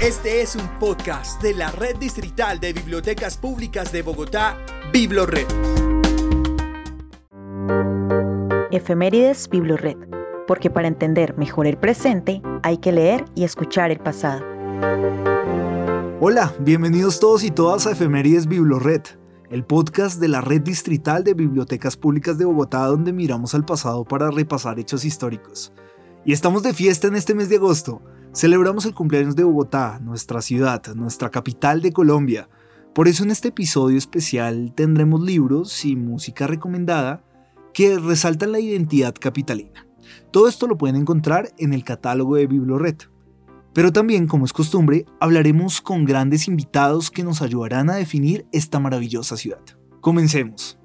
Este es un podcast de la Red Distrital de Bibliotecas Públicas de Bogotá, BibloRed. Efemérides BibloRed, porque para entender mejor el presente hay que leer y escuchar el pasado. Hola, bienvenidos todos y todas a Efemérides BibloRed, el podcast de la Red Distrital de Bibliotecas Públicas de Bogotá donde miramos al pasado para repasar hechos históricos. Y estamos de fiesta en este mes de agosto. Celebramos el cumpleaños de Bogotá, nuestra ciudad, nuestra capital de Colombia. Por eso en este episodio especial tendremos libros y música recomendada que resaltan la identidad capitalina. Todo esto lo pueden encontrar en el catálogo de Biblored. Pero también, como es costumbre, hablaremos con grandes invitados que nos ayudarán a definir esta maravillosa ciudad. Comencemos.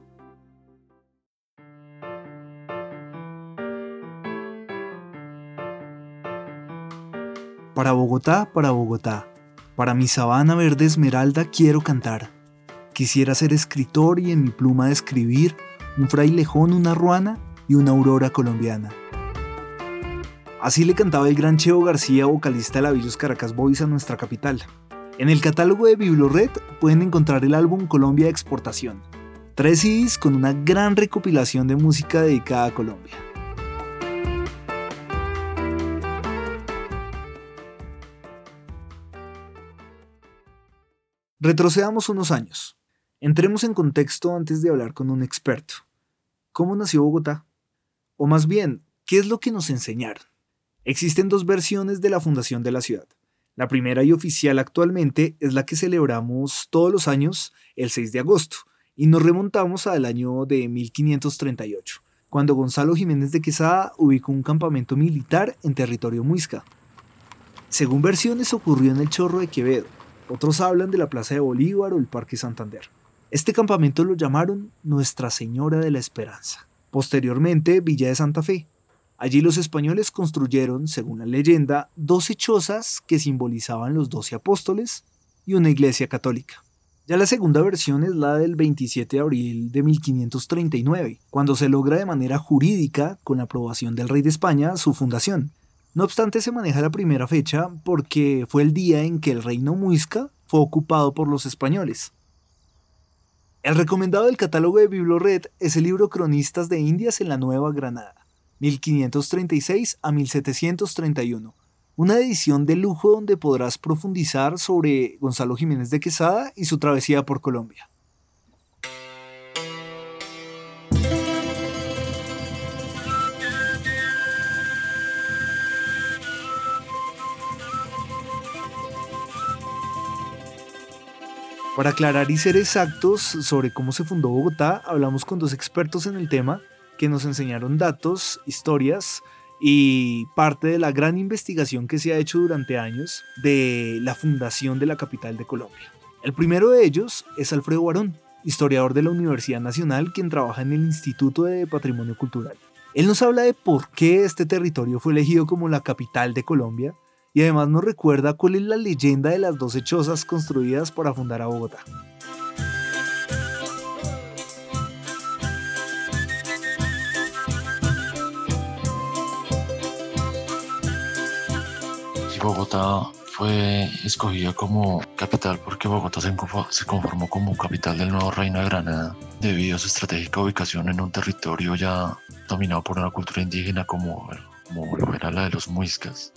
Para Bogotá, para Bogotá, para mi sabana verde esmeralda quiero cantar. Quisiera ser escritor y en mi pluma escribir un frailejón, una ruana y una aurora colombiana. Así le cantaba el gran Cheo García, vocalista de la Villos Caracas Boys a nuestra capital. En el catálogo de Biblored pueden encontrar el álbum Colombia de Exportación, tres CDs con una gran recopilación de música dedicada a Colombia. Retrocedamos unos años. Entremos en contexto antes de hablar con un experto. ¿Cómo nació Bogotá? O más bien, ¿qué es lo que nos enseñaron? Existen dos versiones de la fundación de la ciudad. La primera y oficial actualmente es la que celebramos todos los años el 6 de agosto y nos remontamos al año de 1538, cuando Gonzalo Jiménez de Quesada ubicó un campamento militar en territorio muisca. Según versiones ocurrió en el Chorro de Quevedo, otros hablan de la Plaza de Bolívar o el Parque Santander. Este campamento lo llamaron Nuestra Señora de la Esperanza. Posteriormente, Villa de Santa Fe. Allí los españoles construyeron, según la leyenda, doce chozas que simbolizaban los doce apóstoles y una iglesia católica. Ya la segunda versión es la del 27 de abril de 1539, cuando se logra de manera jurídica, con la aprobación del rey de España, su fundación. No obstante, se maneja la primera fecha porque fue el día en que el reino muisca fue ocupado por los españoles. El recomendado del catálogo de Biblored es el libro Cronistas de Indias en la Nueva Granada, 1536 a 1731, una edición de lujo donde podrás profundizar sobre Gonzalo Jiménez de Quesada y su travesía por Colombia. Para aclarar y ser exactos sobre cómo se fundó Bogotá, hablamos con dos expertos en el tema que nos enseñaron datos, historias y parte de la gran investigación que se ha hecho durante años de la fundación de la capital de Colombia. El primero de ellos es Alfredo Barón, historiador de la Universidad Nacional, quien trabaja en el Instituto de Patrimonio Cultural. Él nos habla de por qué este territorio fue elegido como la capital de Colombia y además nos recuerda cuál es la leyenda de las 12 chozas construidas para fundar a Bogotá. Bogotá fue escogida como capital porque Bogotá se conformó como capital del nuevo reino de Granada debido a su estratégica ubicación en un territorio ya dominado por una cultura indígena como, como lo la de los muiscas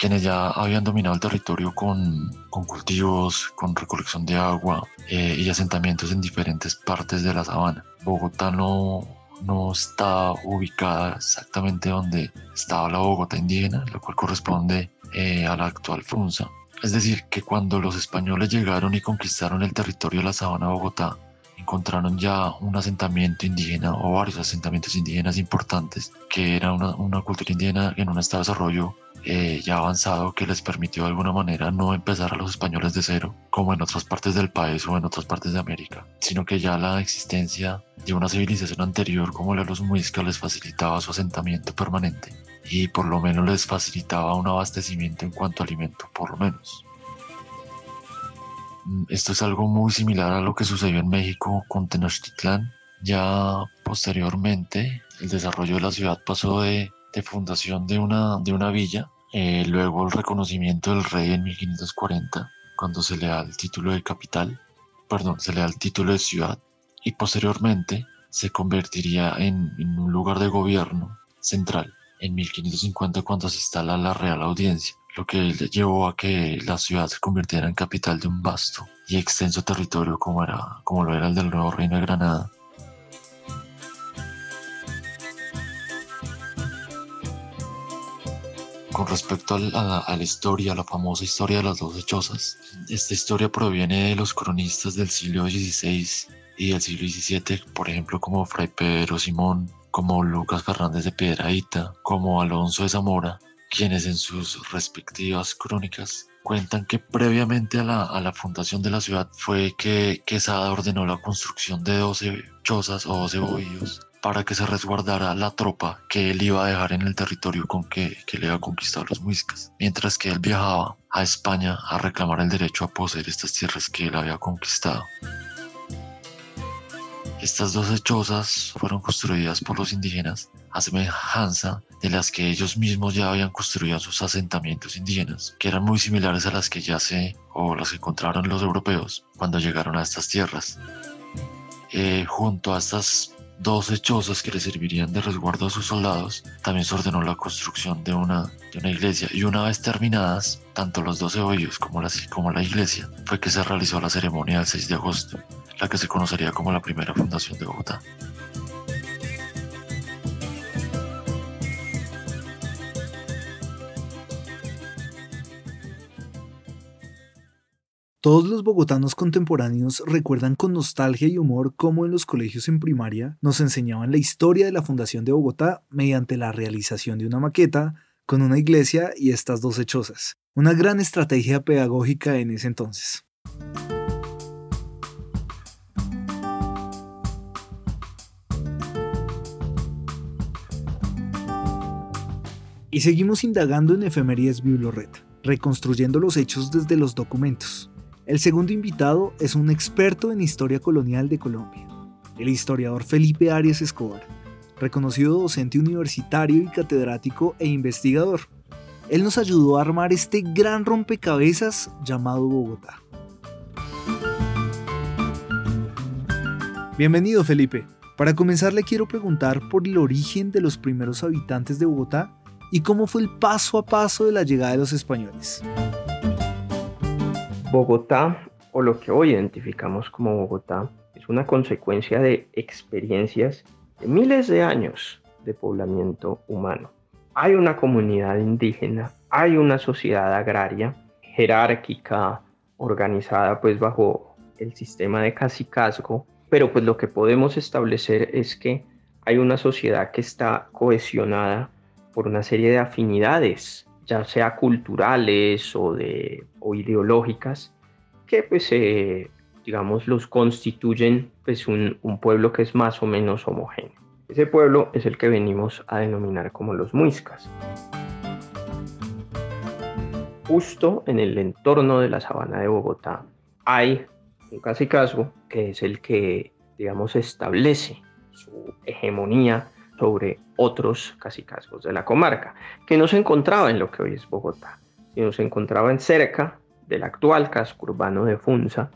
quienes ya habían dominado el territorio con, con cultivos, con recolección de agua eh, y asentamientos en diferentes partes de la sabana. Bogotá no, no está ubicada exactamente donde estaba la Bogotá indígena, lo cual corresponde eh, a la actual Funza. Es decir, que cuando los españoles llegaron y conquistaron el territorio de la sabana de Bogotá, encontraron ya un asentamiento indígena o varios asentamientos indígenas importantes, que era una, una cultura indígena en un estado de desarrollo eh, ya avanzado que les permitió de alguna manera no empezar a los españoles de cero, como en otras partes del país o en otras partes de América, sino que ya la existencia de una civilización anterior como la de los muiscas les facilitaba su asentamiento permanente y por lo menos les facilitaba un abastecimiento en cuanto a alimento, por lo menos. Mm, esto es algo muy similar a lo que sucedió en México con Tenochtitlán. Ya posteriormente el desarrollo de la ciudad pasó de de fundación de una, de una villa eh, luego el reconocimiento del rey en 1540, cuando se le da el título de capital, perdón, se le da el título de ciudad, y posteriormente se convertiría en, en un lugar de gobierno central en 1550 cuando se instala la Real Audiencia, lo que llevó a que la ciudad se convirtiera en capital de un vasto y extenso territorio como, era, como lo era el del nuevo Reino de Granada. Con respecto a la, historia, la famosa historia de las doce chozas, esta historia proviene de los cronistas del siglo XVI y del siglo XVII, por ejemplo como Fray Pedro Simón, como Lucas Fernández de Piedraíta, como Alonso de Zamora, quienes en sus respectivas crónicas cuentan que previamente a la, fundación de la ciudad fue que Quesada ordenó la construcción de 12 chozas o 12 bohíos para que se resguardara la tropa que él iba a dejar en el territorio con que, que le había conquistado los muiscas, mientras que él viajaba a España a reclamar el derecho a poseer estas tierras que él había conquistado. Estas dos chozas fueron construidas por los indígenas a semejanza de las que ellos mismos ya habían construido sus asentamientos indígenas, que eran muy similares a las que ya se o las que encontraron los europeos cuando llegaron a estas tierras. Eh, junto a estas 12 chozas que le servirían de resguardo a sus soldados, también se ordenó la construcción de una, de una iglesia y una vez terminadas, tanto los 12 hoyos como la, como la iglesia, fue que se realizó la ceremonia del 6 de agosto, la que se conocería como la primera fundación de Bogotá. Todos los bogotanos contemporáneos recuerdan con nostalgia y humor cómo en los colegios en primaria nos enseñaban la historia de la fundación de Bogotá mediante la realización de una maqueta con una iglesia y estas dos hechosas. Una gran estrategia pedagógica en ese entonces. Y seguimos indagando en Efemerías Biblored, reconstruyendo los hechos desde los documentos. El segundo invitado es un experto en historia colonial de Colombia, el historiador Felipe Arias Escobar, reconocido docente universitario y catedrático e investigador. Él nos ayudó a armar este gran rompecabezas llamado Bogotá. Bienvenido Felipe. Para comenzar le quiero preguntar por el origen de los primeros habitantes de Bogotá y cómo fue el paso a paso de la llegada de los españoles. Bogotá, o lo que hoy identificamos como Bogotá, es una consecuencia de experiencias de miles de años de poblamiento humano. Hay una comunidad indígena, hay una sociedad agraria, jerárquica, organizada pues bajo el sistema de cacicazgo, pero pues lo que podemos establecer es que hay una sociedad que está cohesionada por una serie de afinidades ya sea culturales o, de, o ideológicas, que pues eh, digamos los constituyen pues un, un, pueblo que es más o menos homogéneo. Ese pueblo es el que venimos a denominar como los muiscas. Justo en el entorno de la sabana de Bogotá hay un cacicazgo que es el que digamos establece su hegemonía sobre otros cacicazgos de la comarca, que no se encontraba en lo que hoy es Bogotá, sino se encontraba en cerca del actual casco urbano de Funza,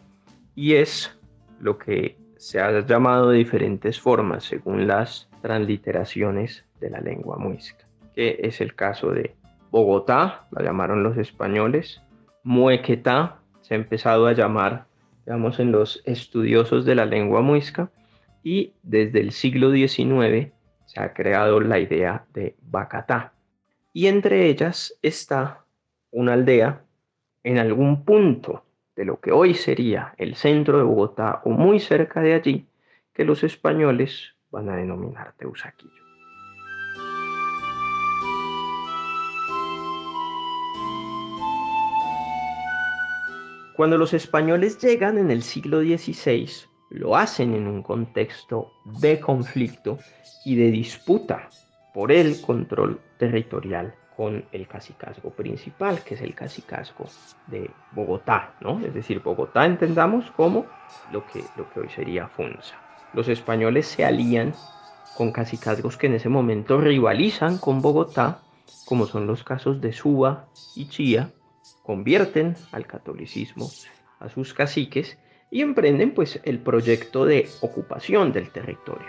y es lo que se ha llamado de diferentes formas según las transliteraciones de la lengua muisca, que es el caso de Bogotá, la llamaron los españoles, Muequetá, se ha empezado a llamar, digamos, en los estudiosos de la lengua muisca, y desde el siglo XIX se ha creado la idea de Bacatá. Y entre ellas está una aldea en algún punto de lo que hoy sería el centro de Bogotá o muy cerca de allí, que los españoles van a denominar Teusaquillo. Cuando los españoles llegan en el siglo XVI, lo hacen en un contexto de conflicto y de disputa por el control territorial con el cacicazgo principal, que es el cacicazgo de Bogotá, ¿no? Es decir, Bogotá entendamos como lo que, lo que hoy sería Funza. Los españoles se alían con cacicazgos que en ese momento rivalizan con Bogotá como son los casos de Suba y Chía, convierten al catolicismo a sus caciques y emprenden pues el proyecto de ocupación del territorio.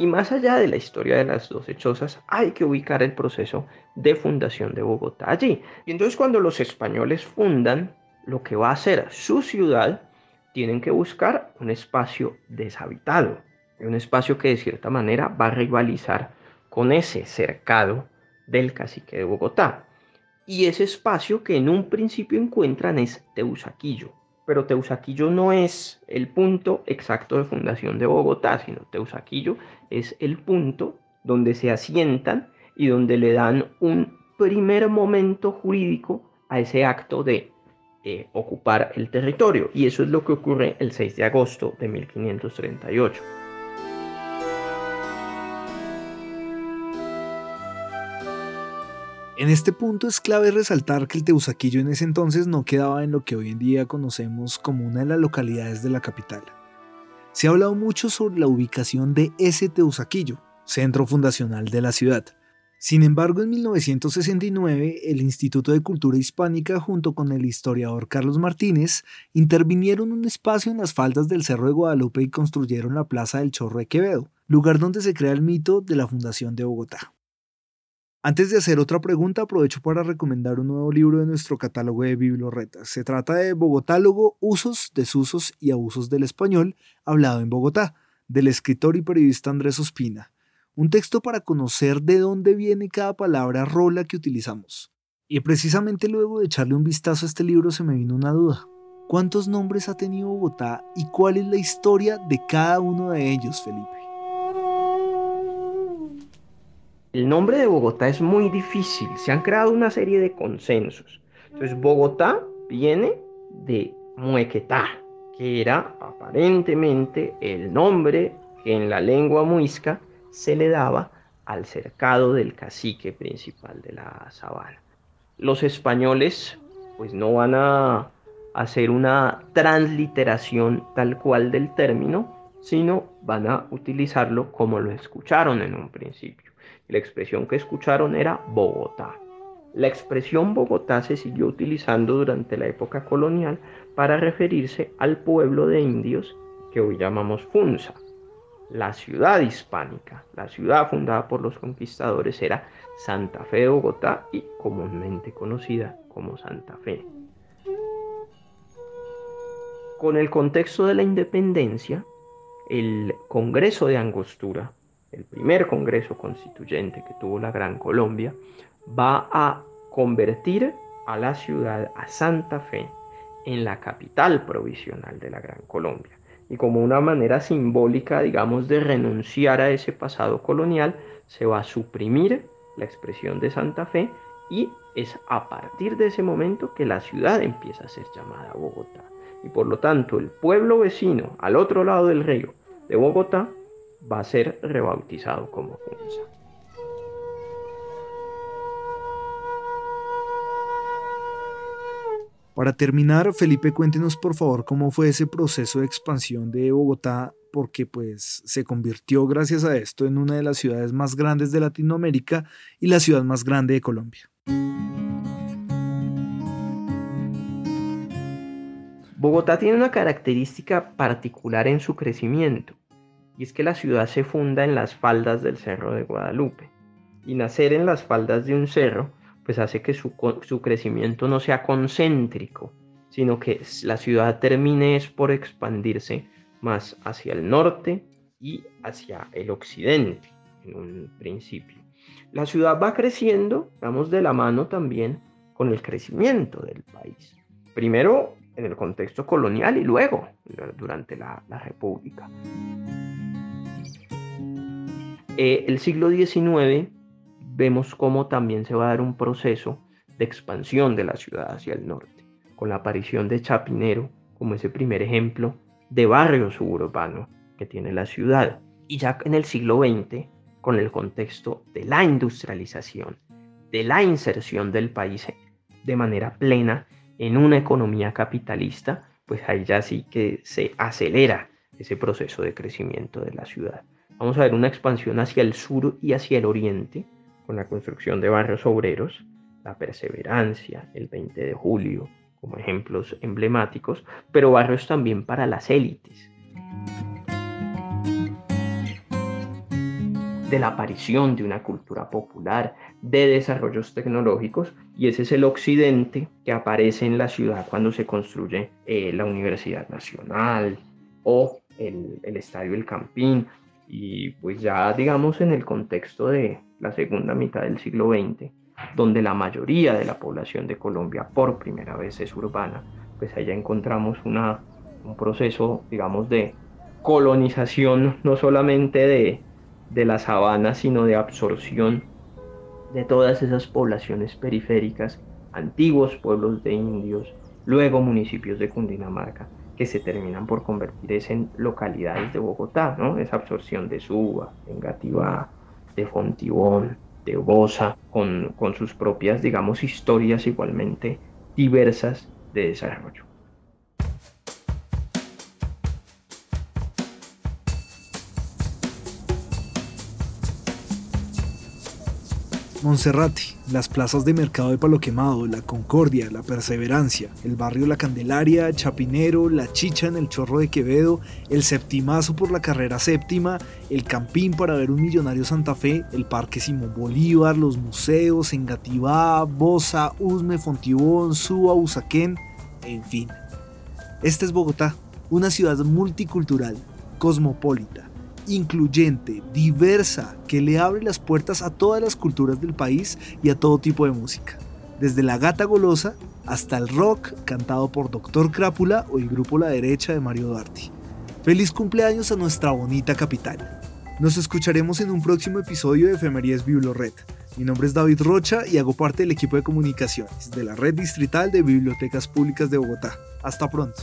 Y más allá de la historia de las dos hechosas, hay que ubicar el proceso de fundación de Bogotá allí. Y entonces cuando los españoles fundan lo que va a ser su ciudad, tienen que buscar un espacio deshabitado, un espacio que de cierta manera va a rivalizar con ese cercado del cacique de Bogotá. Y ese espacio que en un principio encuentran es Teusaquillo. Pero Teusaquillo no es el punto exacto de fundación de Bogotá, sino Teusaquillo es el punto donde se asientan y donde le dan un primer momento jurídico a ese acto de eh, ocupar el territorio. Y eso es lo que ocurre el 6 de agosto de 1538. En este punto es clave resaltar que el Teusaquillo en ese entonces no quedaba en lo que hoy en día conocemos como una de las localidades de la capital. Se ha hablado mucho sobre la ubicación de ese Teusaquillo, centro fundacional de la ciudad. Sin embargo, en 1969, el Instituto de Cultura Hispánica junto con el historiador Carlos Martínez intervinieron un espacio en las faldas del Cerro de Guadalupe y construyeron la Plaza del Chorro de Quevedo, lugar donde se crea el mito de la fundación de Bogotá. Antes de hacer otra pregunta, aprovecho para recomendar un nuevo libro de nuestro catálogo de biblioretas. Se trata de Bogotálogo, Usos, Desusos y Abusos del Español, hablado en Bogotá, del escritor y periodista Andrés Ospina. Un texto para conocer de dónde viene cada palabra rola que utilizamos. Y precisamente luego de echarle un vistazo a este libro se me vino una duda. ¿Cuántos nombres ha tenido Bogotá y cuál es la historia de cada uno de ellos, Felipe? El nombre de Bogotá es muy difícil, se han creado una serie de consensos. Entonces, Bogotá viene de Muequetá, que era aparentemente el nombre que en la lengua muisca se le daba al cercado del cacique principal de la sabana. Los españoles pues no van a hacer una transliteración tal cual del término, sino van a utilizarlo como lo escucharon en un principio. La expresión que escucharon era Bogotá. La expresión Bogotá se siguió utilizando durante la época colonial para referirse al pueblo de indios que hoy llamamos Funza. La ciudad hispánica, la ciudad fundada por los conquistadores era Santa Fe de Bogotá y comúnmente conocida como Santa Fe. Con el contexto de la independencia, el Congreso de Angostura el primer Congreso Constituyente que tuvo la Gran Colombia, va a convertir a la ciudad, a Santa Fe, en la capital provisional de la Gran Colombia. Y como una manera simbólica, digamos, de renunciar a ese pasado colonial, se va a suprimir la expresión de Santa Fe y es a partir de ese momento que la ciudad empieza a ser llamada Bogotá. Y por lo tanto, el pueblo vecino al otro lado del río de Bogotá va a ser rebautizado como Funza. Para terminar, Felipe, cuéntenos por favor cómo fue ese proceso de expansión de Bogotá, porque pues se convirtió gracias a esto en una de las ciudades más grandes de Latinoamérica y la ciudad más grande de Colombia. Bogotá tiene una característica particular en su crecimiento y es que la ciudad se funda en las faldas del Cerro de Guadalupe. Y nacer en las faldas de un cerro, pues hace que su, crecimiento no sea concéntrico, sino que la ciudad termine es por expandirse más hacia el norte y hacia el occidente en un principio. La ciudad va creciendo, vamos de la mano también con el crecimiento del país. Primero en el contexto colonial y luego durante la, la República. Eh, el siglo XIX vemos cómo también se va a dar un proceso de expansión de la ciudad hacia el norte, con la aparición de Chapinero como ese primer ejemplo de barrio suburbano que tiene la ciudad. Y ya en el siglo XX, con el contexto de la industrialización, de la inserción del país de manera plena en una economía capitalista, pues ahí ya sí que se acelera ese proceso de crecimiento de la ciudad Vamos a ver una expansión hacia el sur y hacia el oriente, con la construcción de barrios obreros, la perseverancia, el 20 de julio, como ejemplos emblemáticos, pero barrios también para las élites. de la aparición de una cultura popular, de desarrollos tecnológicos, y ese es el occidente que aparece en la ciudad cuando se construye eh, la Universidad Nacional o el, el Estadio El Campín, y pues ya digamos en el contexto de la segunda mitad del siglo XX, donde la mayoría de la población de Colombia por primera vez es urbana, pues allá encontramos un proceso, digamos, de colonización, no solamente de, de la sabana, sino de absorción de todas esas poblaciones periféricas, antiguos pueblos de indios, luego municipios de Cundinamarca, que se terminan por convertir en localidades de Bogotá, ¿no? Esa absorción de Suba, de Engativá, de Fontibón, de Bosa, con, con sus propias, digamos, historias igualmente diversas de desarrollo. Monserrate, las plazas de mercado de Palo Quemado, La Concordia, La Perseverancia, el barrio La Candelaria, Chapinero, La Chicha en el Chorro de Quevedo, el Septimazo por la carrera séptima, el Campín para ver un millonario Santa Fe, el Parque Simón Bolívar, los museos, Engativá, Bosa, Usme, Fontibón, Suba, Usaquén, en fin. Esta es Bogotá, una ciudad multicultural, cosmopolita incluyente, diversa, que le abre las puertas a todas las culturas del país y a todo tipo de música, desde la gata golosa hasta el rock cantado por Doctor Crápula o el grupo La Derecha de Mario Duarte. Feliz cumpleaños a nuestra bonita capital. Nos escucharemos en un próximo episodio de Efemerías Biblored. Mi nombre es David Rocha y hago parte del equipo de comunicaciones de la Red Distrital de Bibliotecas Públicas de Bogotá. Hasta pronto.